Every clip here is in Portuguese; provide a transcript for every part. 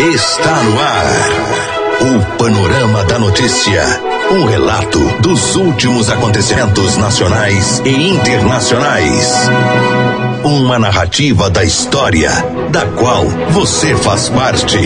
Está no ar. O Panorama da Notícia. Um relato dos últimos acontecimentos nacionais e internacionais. Uma narrativa da história, da qual você faz parte.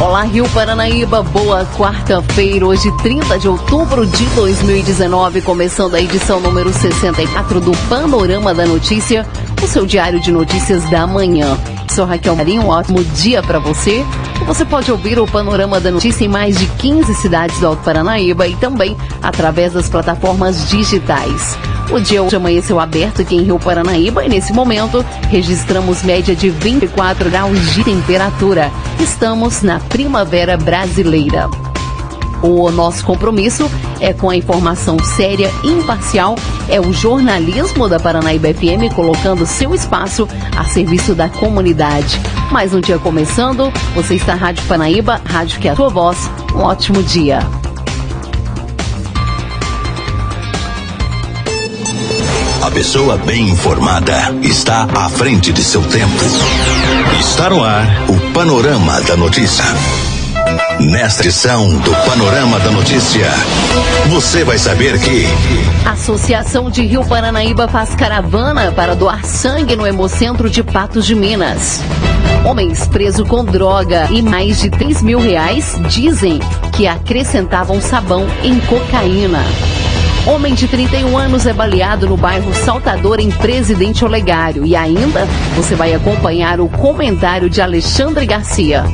Olá, Rio Paranaíba, boa quarta-feira, hoje 30 de outubro de 2019, começando a edição número 64 do Panorama da Notícia, o seu diário de notícias da manhã. Sou Raquel Marinho, um ótimo dia para você. Você pode ouvir o Panorama da Notícia em mais de 15 cidades do Alto Paranaíba e também através das plataformas digitais. O dia hoje amanheceu aberto aqui em Rio Paranaíba e nesse momento registramos média de 24 graus de temperatura. Estamos na primavera brasileira. O nosso compromisso é com a informação séria e imparcial, é o jornalismo da Paranaíba FM colocando seu espaço a serviço da comunidade. Mais um dia começando, você está na Rádio Paranaíba, rádio que é a tua voz. Um ótimo dia. A pessoa bem informada está à frente de seu tempo. Está no ar o Panorama da Notícia. Nesta edição do Panorama da Notícia, você vai saber que. Associação de Rio Paranaíba faz caravana para doar sangue no Hemocentro de Patos de Minas. Homens presos com droga e mais de 3 mil reais dizem que acrescentavam sabão em cocaína. Homem de 31 anos é baleado no bairro Saltador, em Presidente Olegário. E ainda você vai acompanhar o comentário de Alexandre Garcia.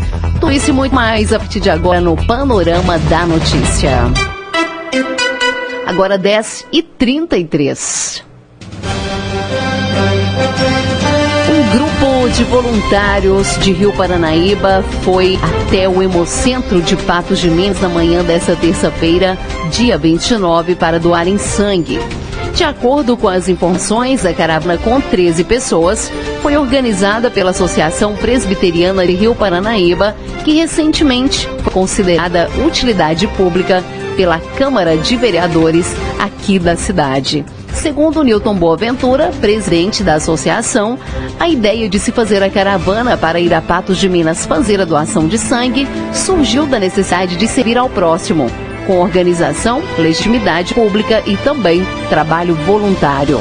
Tudo isso e muito mais a partir de agora no Panorama da Notícia. Agora 10 e 33. Um grupo de voluntários de Rio Paranaíba foi até o Hemocentro de Patos de Minas na manhã dessa terça-feira, dia 29, para doarem sangue. De acordo com as informações, a caravana com 13 pessoas foi organizada pela Associação Presbiteriana de Rio Paranaíba, que recentemente foi considerada utilidade pública pela Câmara de Vereadores aqui da cidade. Segundo Newton Boaventura, presidente da associação, a ideia de se fazer a caravana para ir a Patos de Minas fazer a doação de sangue surgiu da necessidade de servir ao próximo, com organização, legitimidade pública e também trabalho voluntário.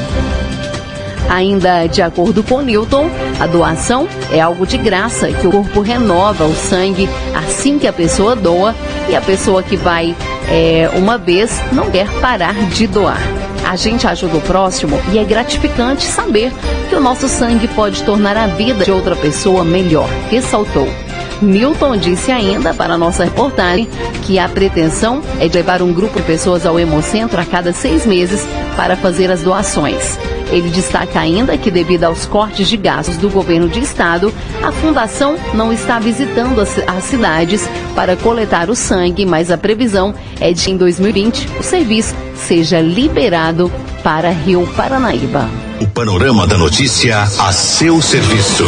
Ainda de acordo com Newton, a doação é algo de graça, que o corpo renova o sangue assim que a pessoa doa e a pessoa que vai é, uma vez não quer parar de doar. A gente ajuda o próximo e é gratificante saber que o nosso sangue pode tornar a vida de outra pessoa melhor, ressaltou. Milton disse ainda para nossa reportagem que a pretensão é de levar um grupo de pessoas ao Hemocentro a cada seis meses para fazer as doações. Ele destaca ainda que, devido aos cortes de gastos do governo de estado, a fundação não está visitando as, as cidades para coletar o sangue, mas a previsão é de, em 2020, o serviço seja liberado para Rio Paranaíba. O Panorama da Notícia a seu serviço.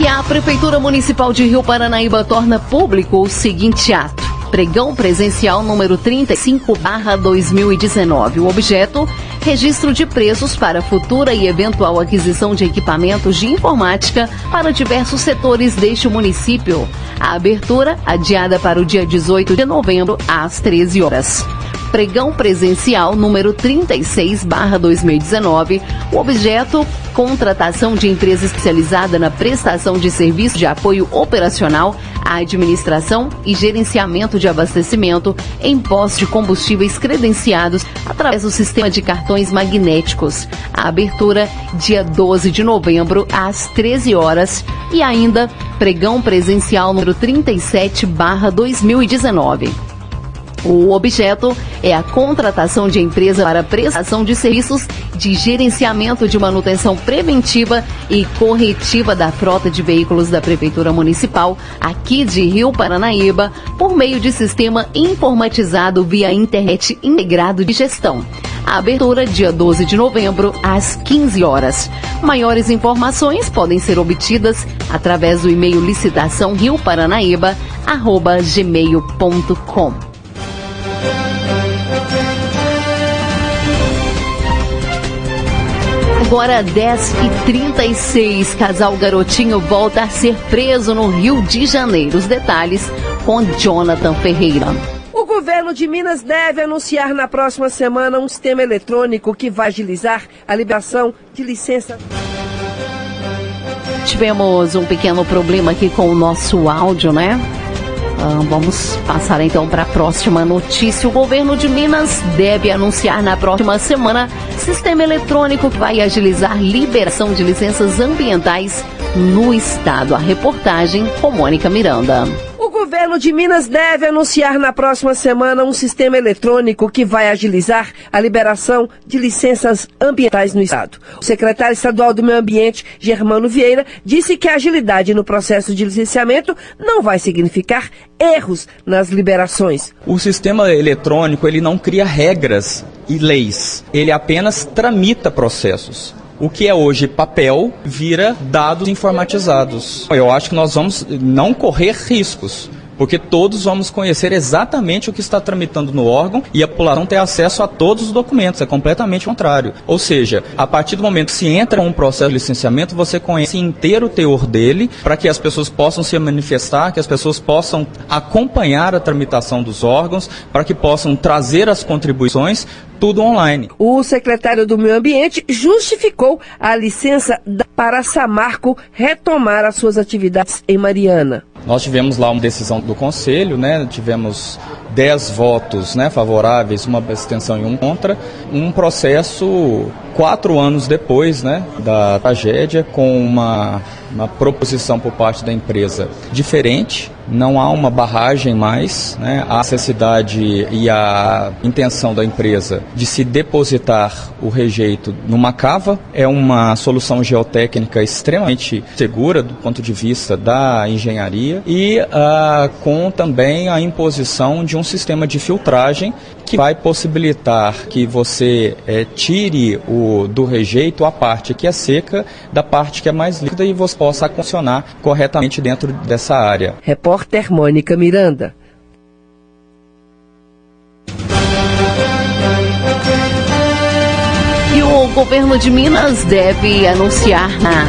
E a Prefeitura Municipal de Rio Paranaíba torna público o seguinte ato. Pregão presencial número 35/2019. O objeto: registro de preços para futura e eventual aquisição de equipamentos de informática para diversos setores deste município. A abertura adiada para o dia 18 de novembro às 13 horas pregão presencial número 36/2019. O objeto contratação de empresa especializada na prestação de serviço de apoio operacional à administração e gerenciamento de abastecimento em postos de combustíveis credenciados através do sistema de cartões magnéticos. A abertura dia 12 de novembro às 13 horas e ainda pregão presencial número 37/2019. O objeto é a contratação de empresa para prestação de serviços de gerenciamento de manutenção preventiva e corretiva da frota de veículos da Prefeitura Municipal aqui de Rio Paranaíba por meio de sistema informatizado via internet integrado de gestão. A abertura dia 12 de novembro às 15 horas. Maiores informações podem ser obtidas através do e-mail licitação rioparanaíba@gmail.com. Agora 10h36, casal garotinho volta a ser preso no Rio de Janeiro. Os detalhes com Jonathan Ferreira. O governo de Minas deve anunciar na próxima semana um sistema eletrônico que vai agilizar a liberação de licença. Tivemos um pequeno problema aqui com o nosso áudio, né? Vamos passar então para a próxima notícia. O governo de Minas deve anunciar na próxima semana sistema eletrônico que vai agilizar liberação de licenças ambientais no estado. A reportagem com Mônica Miranda governo de Minas deve anunciar na próxima semana um sistema eletrônico que vai agilizar a liberação de licenças ambientais no estado. O secretário estadual do Meio Ambiente, Germano Vieira, disse que a agilidade no processo de licenciamento não vai significar erros nas liberações. O sistema eletrônico, ele não cria regras e leis, ele apenas tramita processos o que é hoje papel vira dados informatizados. Eu acho que nós vamos não correr riscos porque todos vamos conhecer exatamente o que está tramitando no órgão e a população ter acesso a todos os documentos, é completamente contrário. Ou seja, a partir do momento que se entra um processo de licenciamento, você conhece inteiro o teor dele, para que as pessoas possam se manifestar, que as pessoas possam acompanhar a tramitação dos órgãos, para que possam trazer as contribuições, tudo online. O secretário do Meio Ambiente justificou a licença para a Samarco retomar as suas atividades em Mariana. Nós tivemos lá uma decisão do Conselho, né? tivemos 10 votos né, favoráveis, uma abstenção e um contra, um processo quatro anos depois né, da tragédia, com uma, uma proposição por parte da empresa diferente, não há uma barragem mais, né, a necessidade e a intenção da empresa de se depositar o rejeito numa cava é uma solução geotécnica extremamente segura do ponto de vista da engenharia e uh, com também a imposição de um sistema de filtragem que vai possibilitar que você é, tire o, do rejeito a parte que é seca da parte que é mais líquida e você possa funcionar corretamente dentro dessa área. Repórter Mônica Miranda. E o governo de Minas deve anunciar na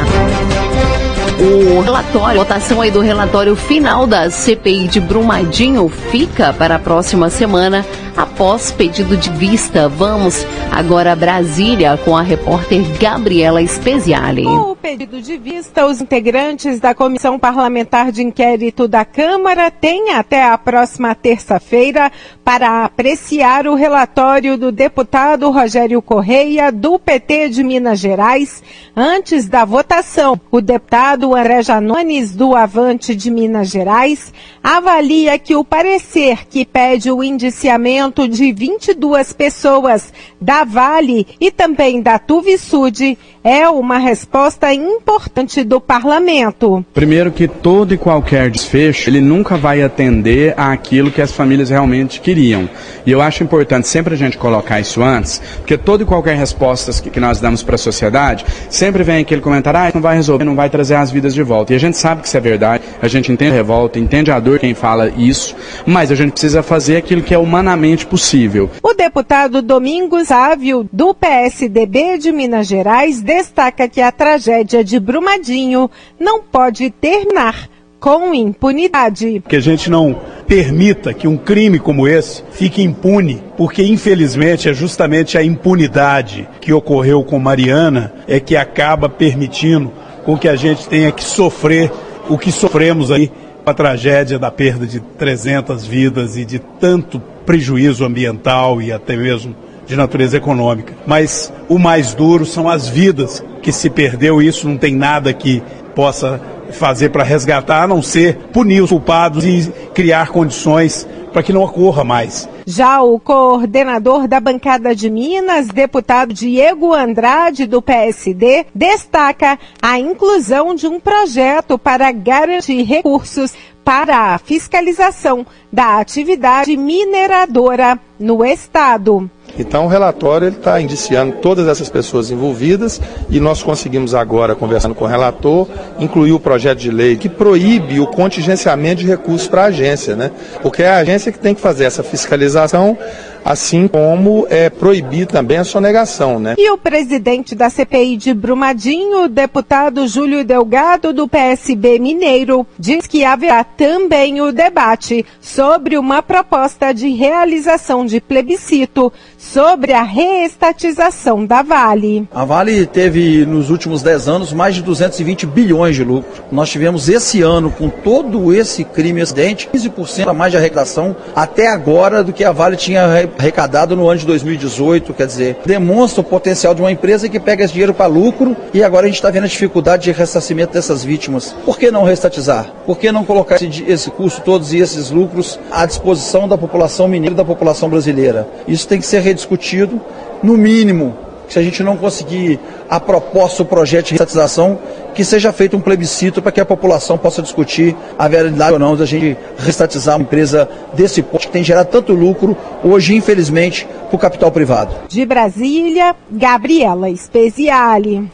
o relatório, a votação aí do relatório final da CPI de Brumadinho fica para a próxima semana após pedido de vista. Vamos agora a Brasília com a repórter Gabriela Speziale. Com o pedido de vista, os integrantes da Comissão Parlamentar de Inquérito da Câmara têm até a próxima terça-feira para apreciar o relatório do deputado Rogério Correia, do PT de Minas Gerais, antes da votação. O deputado André Janones, do Avante de Minas Gerais, avalia que o parecer que pede o indiciamento de 22 pessoas da Vale e também da Tuvisud é uma resposta importante do parlamento. Primeiro que todo e qualquer desfecho, ele nunca vai atender àquilo que as famílias realmente queriam. E eu acho importante sempre a gente colocar isso antes, porque toda e qualquer resposta que nós damos para a sociedade, sempre vem aquele comentário, ah, não vai resolver, não vai trazer as vidas de volta. E a gente sabe que isso é verdade, a gente entende a revolta, entende a dor quem fala isso, mas a gente precisa fazer aquilo que é humanamente possível. O deputado Domingos Ávio, do PSDB de Minas Gerais, destaca que a tragédia de Brumadinho não pode terminar com impunidade. Que a gente não permita que um crime como esse fique impune, porque infelizmente é justamente a impunidade que ocorreu com Mariana é que acaba permitindo com que a gente tenha que sofrer o que sofremos aí, a tragédia da perda de 300 vidas e de tanto prejuízo ambiental e até mesmo de natureza econômica. Mas o mais duro são as vidas que se perdeu, e isso não tem nada que possa fazer para resgatar, a não ser punir os culpados e criar condições para que não ocorra mais. Já o coordenador da bancada de Minas, deputado Diego Andrade, do PSD, destaca a inclusão de um projeto para garantir recursos para a fiscalização da atividade mineradora no Estado. Então, o relatório está indiciando todas essas pessoas envolvidas e nós conseguimos agora, conversando com o relator, incluir o projeto de lei que proíbe o contingenciamento de recursos para a agência, né? Porque é a agência que tem que fazer essa fiscalização assim como é proibir também a sonegação, né? E o presidente da CPI de Brumadinho, o deputado Júlio Delgado do PSB Mineiro, diz que haverá também o debate sobre uma proposta de realização de plebiscito sobre a reestatização da Vale. A Vale teve nos últimos 10 anos mais de 220 bilhões de lucro. Nós tivemos esse ano, com todo esse crime acidente, 15% a mais de arrecadação até agora do que a Vale tinha arrecadado no ano de 2018. Quer dizer, demonstra o potencial de uma empresa que pega esse dinheiro para lucro e agora a gente está vendo a dificuldade de ressarcimento dessas vítimas. Por que não restatizar? Por que não colocar esse, esse custo todos e esses lucros à disposição da população mineira e da população brasileira? Isso tem que ser rediscutido, no mínimo, se a gente não conseguir a proposta, o projeto de restatização, que seja feito um plebiscito para que a população possa discutir a verdade ou não da gente restatizar uma empresa desse porte que tem gerado tanto lucro, hoje, infelizmente, para o capital privado. De Brasília, Gabriela Speziale.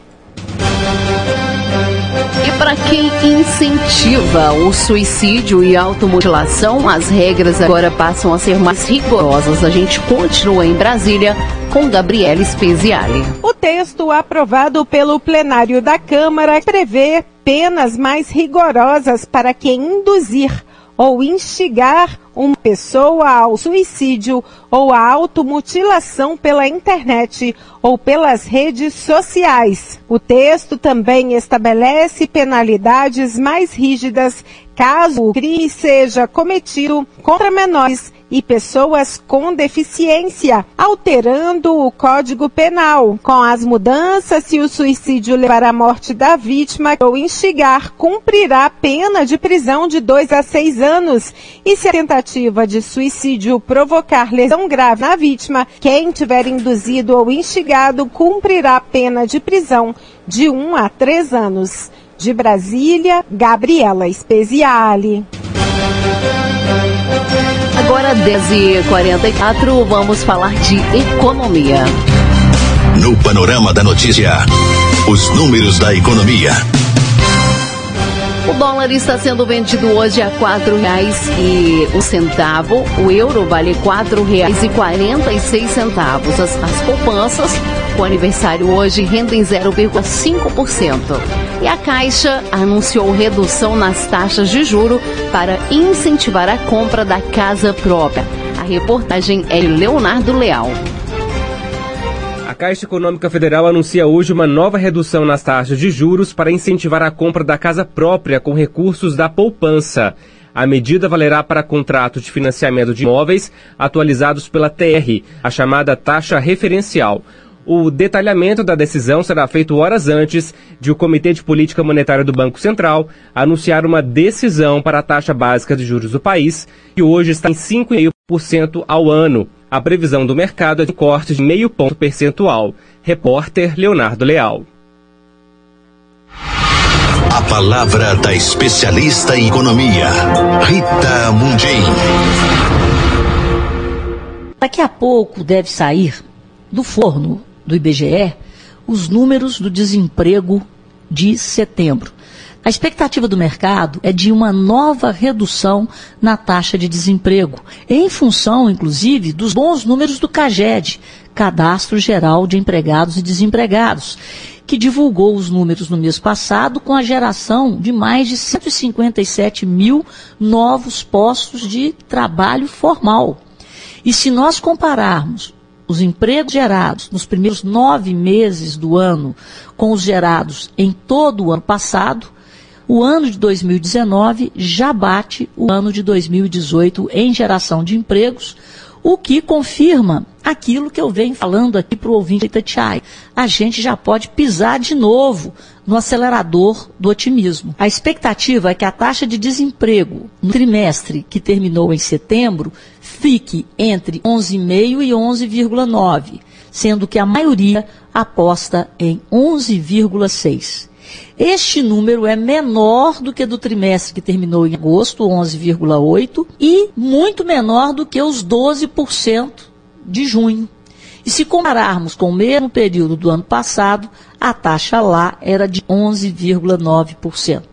E para quem incentiva o suicídio e automutilação, as regras agora passam a ser mais rigorosas. A gente continua em Brasília com Gabriela Speziale. O texto aprovado pelo plenário da Câmara prevê penas mais rigorosas para quem induzir ou instigar uma pessoa ao suicídio ou à automutilação pela internet ou pelas redes sociais. O texto também estabelece penalidades mais rígidas caso o crime seja cometido contra menores e pessoas com deficiência, alterando o Código Penal. Com as mudanças, se o suicídio levar à morte da vítima ou instigar, cumprirá pena de prisão de dois a seis anos. E se a tentativa de suicídio provocar lesão grave na vítima, quem tiver induzido ou instigado cumprirá pena de prisão de um a três anos. De Brasília, Gabriela Speziale. Agora 10h44, vamos falar de economia. No Panorama da Notícia, os números da economia. O dólar está sendo vendido hoje a quatro reais e um centavo. O euro vale quatro reais e quarenta e seis centavos. As, as poupanças com aniversário hoje rendem 0,5%. E a Caixa anunciou redução nas taxas de juro para incentivar a compra da casa própria. A reportagem é de Leonardo Leal. A Caixa Econômica Federal anuncia hoje uma nova redução nas taxas de juros para incentivar a compra da casa própria com recursos da poupança. A medida valerá para contratos de financiamento de imóveis atualizados pela TR, a chamada taxa referencial. O detalhamento da decisão será feito horas antes de o Comitê de Política Monetária do Banco Central anunciar uma decisão para a taxa básica de juros do país, que hoje está em 5,5% ao ano. A previsão do mercado é de corte de meio ponto percentual. Repórter Leonardo Leal. A palavra da especialista em economia, Rita Mundim. Daqui a pouco deve sair do forno do IBGE os números do desemprego de setembro. A expectativa do mercado é de uma nova redução na taxa de desemprego, em função, inclusive, dos bons números do CAGED, Cadastro Geral de Empregados e Desempregados, que divulgou os números no mês passado com a geração de mais de 157 mil novos postos de trabalho formal. E se nós compararmos os empregos gerados nos primeiros nove meses do ano com os gerados em todo o ano passado, o ano de 2019 já bate o ano de 2018 em geração de empregos, o que confirma aquilo que eu venho falando aqui para o ouvinte Itatiaia. A gente já pode pisar de novo no acelerador do otimismo. A expectativa é que a taxa de desemprego no trimestre que terminou em setembro fique entre 11,5% e 11,9%, sendo que a maioria aposta em 11,6%. Este número é menor do que do trimestre que terminou em agosto, 11,8%, e muito menor do que os 12% de junho. E se compararmos com o mesmo período do ano passado, a taxa lá era de 11,9%.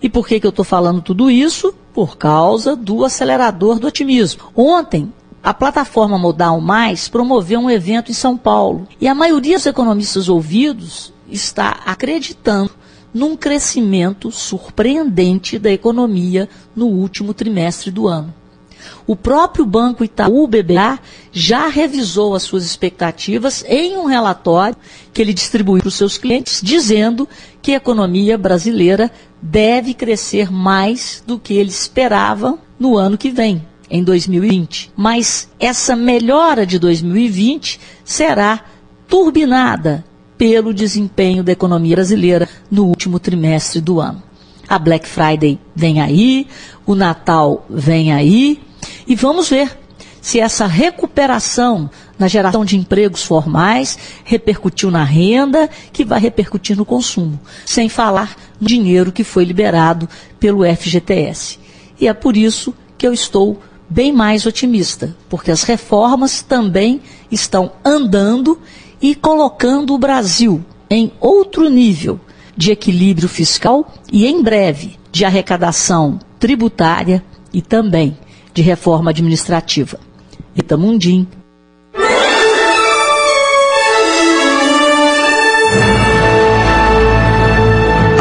E por que, que eu estou falando tudo isso? Por causa do acelerador do otimismo. Ontem, a plataforma Modal Mais promoveu um evento em São Paulo e a maioria dos economistas ouvidos está acreditando num crescimento surpreendente da economia no último trimestre do ano. O próprio Banco Itaú BBA já revisou as suas expectativas em um relatório que ele distribuiu para os seus clientes, dizendo que a economia brasileira deve crescer mais do que eles esperavam no ano que vem, em 2020. Mas essa melhora de 2020 será turbinada pelo desempenho da economia brasileira no último trimestre do ano. A Black Friday vem aí, o Natal vem aí, e vamos ver se essa recuperação na geração de empregos formais repercutiu na renda, que vai repercutir no consumo, sem falar dinheiro que foi liberado pelo FGTS. E é por isso que eu estou bem mais otimista, porque as reformas também estão andando e colocando o Brasil em outro nível de equilíbrio fiscal e, em breve, de arrecadação tributária e também de reforma administrativa. Rita Mundim.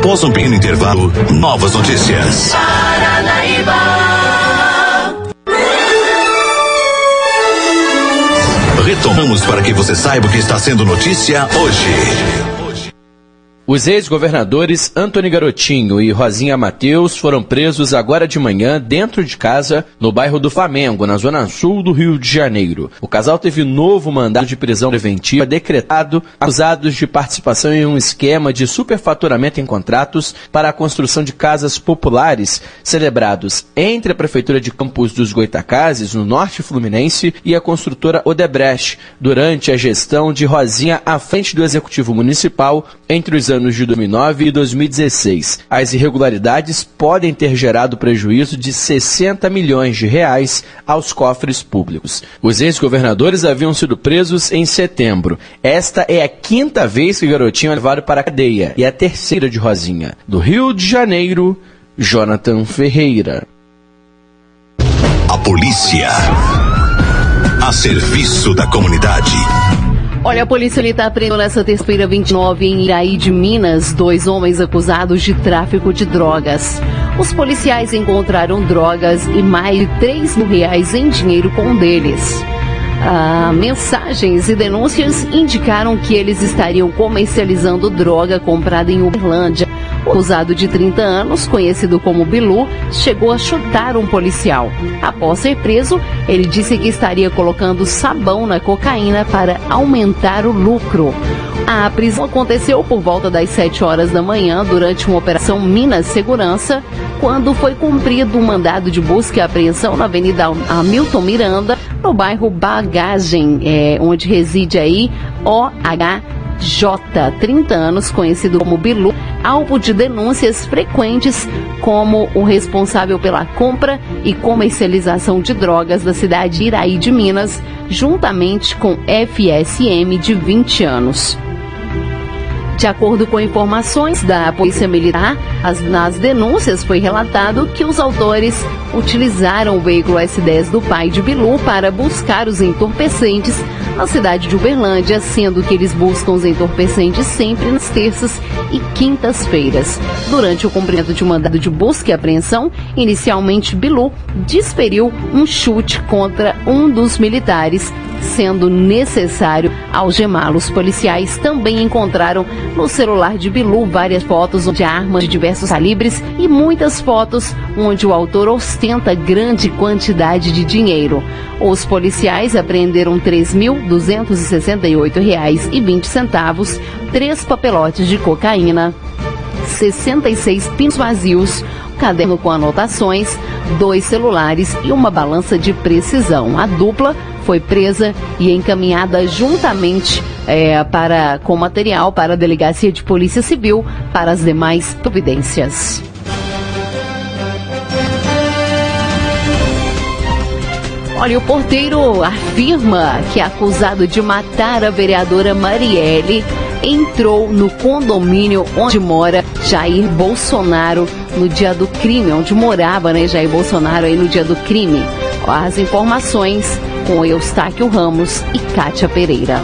Após um pequeno intervalo, novas notícias. Paranaíba. Retomamos para que você saiba o que está sendo notícia hoje. Os ex-governadores Antônio Garotinho e Rosinha Mateus foram presos agora de manhã dentro de casa no bairro do Flamengo, na zona sul do Rio de Janeiro. O casal teve novo mandado de prisão preventiva decretado, acusados de participação em um esquema de superfaturamento em contratos para a construção de casas populares celebrados entre a Prefeitura de Campos dos Goitacazes, no norte fluminense, e a construtora Odebrecht, durante a gestão de Rosinha à frente do Executivo Municipal entre os de 2009 e 2016. As irregularidades podem ter gerado prejuízo de 60 milhões de reais aos cofres públicos. Os ex-governadores haviam sido presos em setembro. Esta é a quinta vez que o garotinho é levado para a cadeia e a terceira de Rosinha. Do Rio de Janeiro, Jonathan Ferreira. A polícia. A serviço da comunidade. Olha, a polícia militar prendeu nessa terça-feira 29 em Iraí de Minas dois homens acusados de tráfico de drogas. Os policiais encontraram drogas e mais de 3 mil reais em dinheiro com um deles. Ah, mensagens e denúncias indicaram que eles estariam comercializando droga comprada em Uberlândia. Acusado de 30 anos, conhecido como Bilu, chegou a chutar um policial. Após ser preso, ele disse que estaria colocando sabão na cocaína para aumentar o lucro. A prisão aconteceu por volta das 7 horas da manhã durante uma operação Minas Segurança, quando foi cumprido um mandado de busca e apreensão na Avenida Hamilton Miranda, no bairro Bagagem, é, onde reside aí OH J, 30 anos, conhecido como Bilu, alvo de denúncias frequentes como o responsável pela compra e comercialização de drogas da cidade de Iraí de Minas, juntamente com FSM de 20 anos. De acordo com informações da Polícia Militar, as, nas denúncias foi relatado que os autores utilizaram o veículo S10 do pai de Bilu para buscar os entorpecentes na cidade de Uberlândia, sendo que eles buscam os entorpecentes sempre nas terças e quintas-feiras. Durante o cumprimento de um mandado de busca e apreensão, inicialmente Bilu desferiu um chute contra um dos militares sendo necessário algemá-los. Policiais também encontraram no celular de Bilu várias fotos de armas de diversos calibres e muitas fotos onde o autor ostenta grande quantidade de dinheiro. Os policiais apreenderam R$ 3.268,20, três papelotes de cocaína, 66 pinos vazios, caderno com anotações, dois celulares e uma balança de precisão. A dupla foi presa e encaminhada juntamente é, para, com material para a Delegacia de Polícia Civil para as demais providências. Olha, o porteiro afirma que é acusado de matar a vereadora Marielle entrou no condomínio onde mora Jair Bolsonaro no dia do crime, onde morava, né, Jair Bolsonaro aí no dia do crime. As informações com Eustáquio Ramos e Kátia Pereira.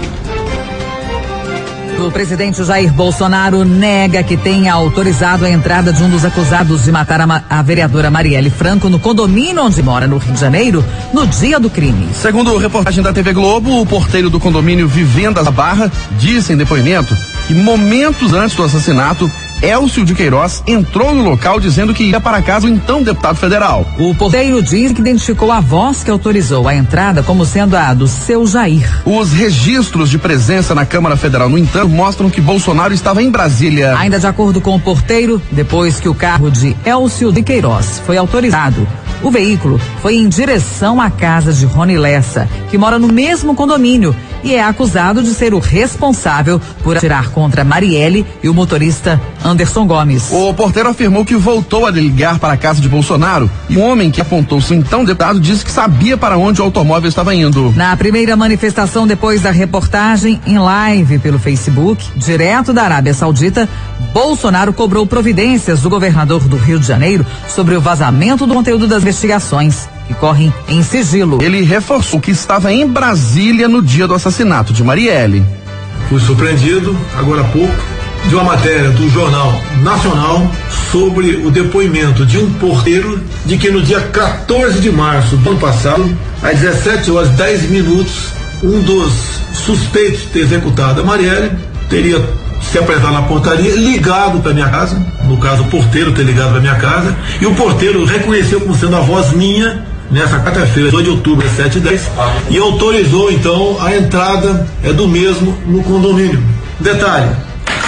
O presidente Jair Bolsonaro nega que tenha autorizado a entrada de um dos acusados de matar a, a, vereadora Marielle Franco no condomínio onde mora no Rio de Janeiro no dia do crime. Segundo reportagem da TV Globo, o porteiro do condomínio Vivendas da Barra disse em depoimento que momentos antes do assassinato Elcio de Queiroz entrou no local dizendo que ia para casa o então deputado federal. O porteiro diz que identificou a voz que autorizou a entrada como sendo a do seu Jair. Os registros de presença na Câmara Federal, no entanto, mostram que Bolsonaro estava em Brasília. Ainda de acordo com o porteiro, depois que o carro de Elcio de Queiroz foi autorizado, o veículo foi em direção à casa de Rony Lessa, que mora no mesmo condomínio e é acusado de ser o responsável por atirar contra Marielle e o motorista Anderson Gomes. O porteiro afirmou que voltou a ligar para a casa de Bolsonaro um homem que apontou-se então deputado disse que sabia para onde o automóvel estava indo. Na primeira manifestação depois da reportagem em live pelo Facebook, direto da Arábia Saudita, Bolsonaro cobrou providências do governador do Rio de Janeiro sobre o vazamento do conteúdo das investigações que correm em sigilo. Ele reforçou que estava em Brasília no dia do assassinato de Marielle. Fui surpreendido, agora há pouco, de uma matéria do Jornal Nacional sobre o depoimento de um porteiro de que no dia 14 de março do ano passado, às 17 horas 10 minutos, um dos suspeitos de ter executado a Marielle teria se apresentado na portaria, ligado para minha casa, no caso o porteiro ter ligado para minha casa, e o porteiro reconheceu como sendo a voz minha nessa quarta-feira, 2 de outubro, às 7 h 10 e autorizou então a entrada é, do mesmo no condomínio. Detalhe,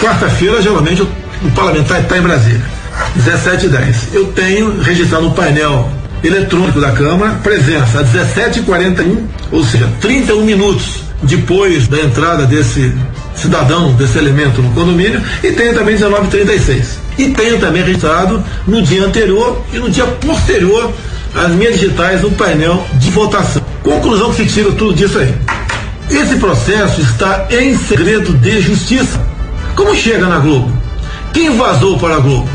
quarta-feira, geralmente, o, parlamentar está em Brasília, 17 h 10 Eu tenho registrado no painel eletrônico da Câmara presença às 17h41, ou seja, 31 minutos depois da entrada desse cidadão, desse elemento no condomínio, e tenho também 19h36. E tenho também registrado no dia anterior e no dia posterior as minhas digitais no painel de votação. Conclusão que se tira tudo disso aí. Esse processo está em segredo de justiça. Como chega na Globo? Quem vazou para a Globo?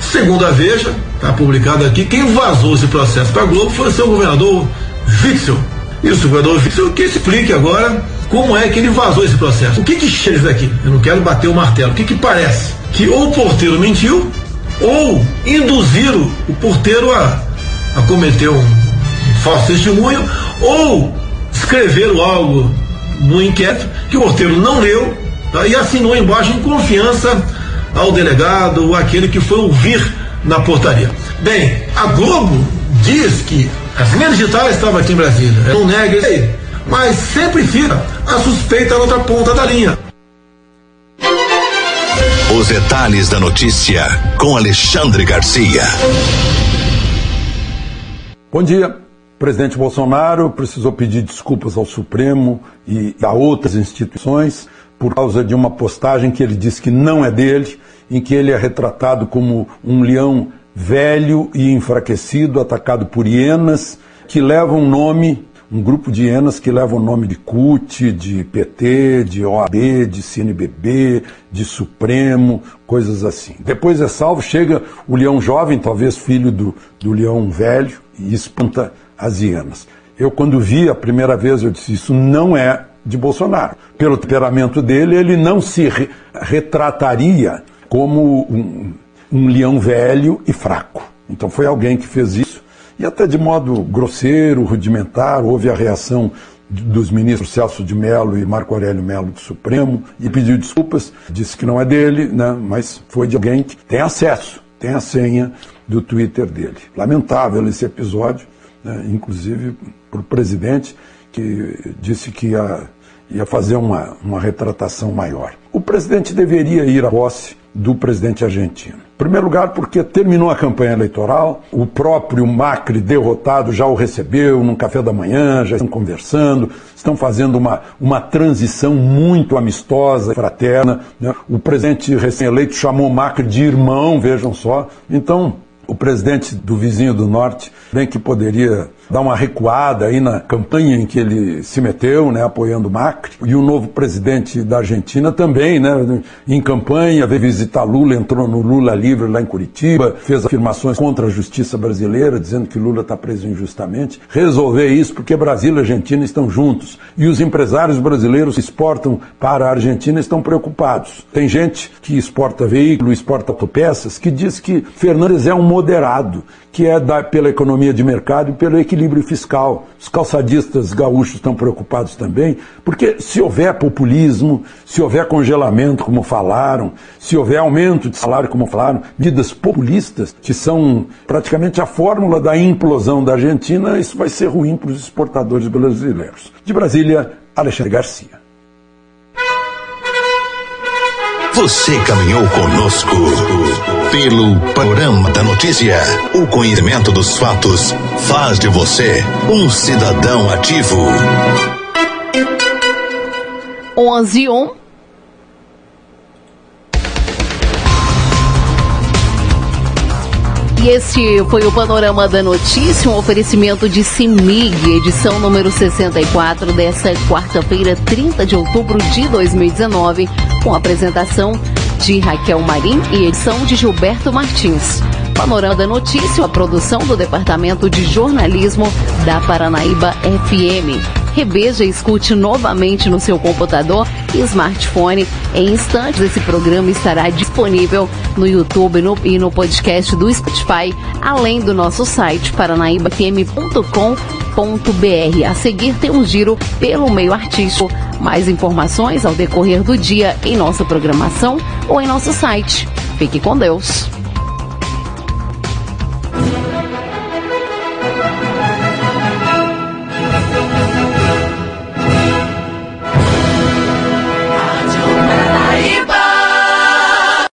Segundo a Veja, está publicado aqui, quem vazou esse processo para a Globo foi o seu governador Witzel. E o governador Witzel que explique agora como é que ele vazou esse processo. O que que chega daqui? Eu não quero bater o martelo. O que que parece? Que ou o porteiro mentiu, ou induziram o porteiro a a cometer um falso testemunho ou escreveram algo no inquérito que o porteiro não leu tá, e assinou embaixo em confiança ao delegado ou aquele que foi ouvir na portaria. Bem, a Globo diz que as minhas digitais estavam aqui em Brasília. Não nega isso aí. Mas sempre fica a suspeita na outra ponta da linha. Os detalhes da notícia com Alexandre Garcia. Bom dia. O presidente Bolsonaro precisou pedir desculpas ao Supremo e a outras instituições por causa de uma postagem que ele disse que não é dele, em que ele é retratado como um leão velho e enfraquecido, atacado por hienas que levam nome, um grupo de hienas que levam o nome de CUT, de PT, de OAB, de CNBB, de Supremo, coisas assim. Depois é salvo, chega o leão jovem, talvez filho do, do leão velho, e espanta as hienas. Eu, quando vi a primeira vez, eu disse: Isso não é de Bolsonaro. Pelo temperamento dele, ele não se re retrataria como um, um leão velho e fraco. Então foi alguém que fez isso, e até de modo grosseiro, rudimentar, houve a reação dos ministros Celso de Mello e Marco Aurélio Mello do Supremo e pediu desculpas, disse que não é dele, né, mas foi de alguém que tem acesso, tem a senha do Twitter dele. Lamentável esse episódio, né, inclusive para o presidente, que disse que ia, ia fazer uma, uma retratação maior. O presidente deveria ir à posse do presidente argentino. Primeiro lugar, porque terminou a campanha eleitoral, o próprio Macri derrotado já o recebeu num café da manhã, já estão conversando, estão fazendo uma, uma transição muito amistosa, fraterna. Né? O presidente recém-eleito chamou Macri de irmão, vejam só. Então, o presidente do vizinho do norte, bem que poderia dar uma recuada aí na campanha em que ele se meteu, né, apoiando o Macri. E o novo presidente da Argentina também, né, em campanha, veio visitar Lula, entrou no Lula Livre lá em Curitiba, fez afirmações contra a justiça brasileira, dizendo que Lula está preso injustamente. Resolver isso porque Brasil e Argentina estão juntos. E os empresários brasileiros que exportam para a Argentina estão preocupados. Tem gente que exporta veículo, exporta autopeças, que diz que Fernandes é um moderado, que é da, pela economia de mercado e pelo equilíbrio fiscal. Os calçadistas gaúchos estão preocupados também, porque se houver populismo, se houver congelamento, como falaram, se houver aumento de salário, como falaram, medidas populistas, que são praticamente a fórmula da implosão da Argentina, isso vai ser ruim para os exportadores brasileiros. De Brasília, Alexandre Garcia. Você caminhou conosco pelo panorama da notícia. O conhecimento dos fatos faz de você um cidadão ativo. 11 e 1. E esse foi o Panorama da Notícia, um oferecimento de CIMIG, edição número 64 dessa quarta-feira, 30 de outubro de 2019, com apresentação de Raquel Marim e edição de Gilberto Martins. Panorama da Notícia, a produção do Departamento de Jornalismo da Paranaíba FM. Reveja e escute novamente no seu computador e smartphone. Em instantes, esse programa estará disponível no YouTube no, e no podcast do Spotify, além do nosso site paranaíbafm.com.br. A seguir tem um giro pelo meio artístico. Mais informações ao decorrer do dia em nossa programação ou em nosso site. Fique com Deus.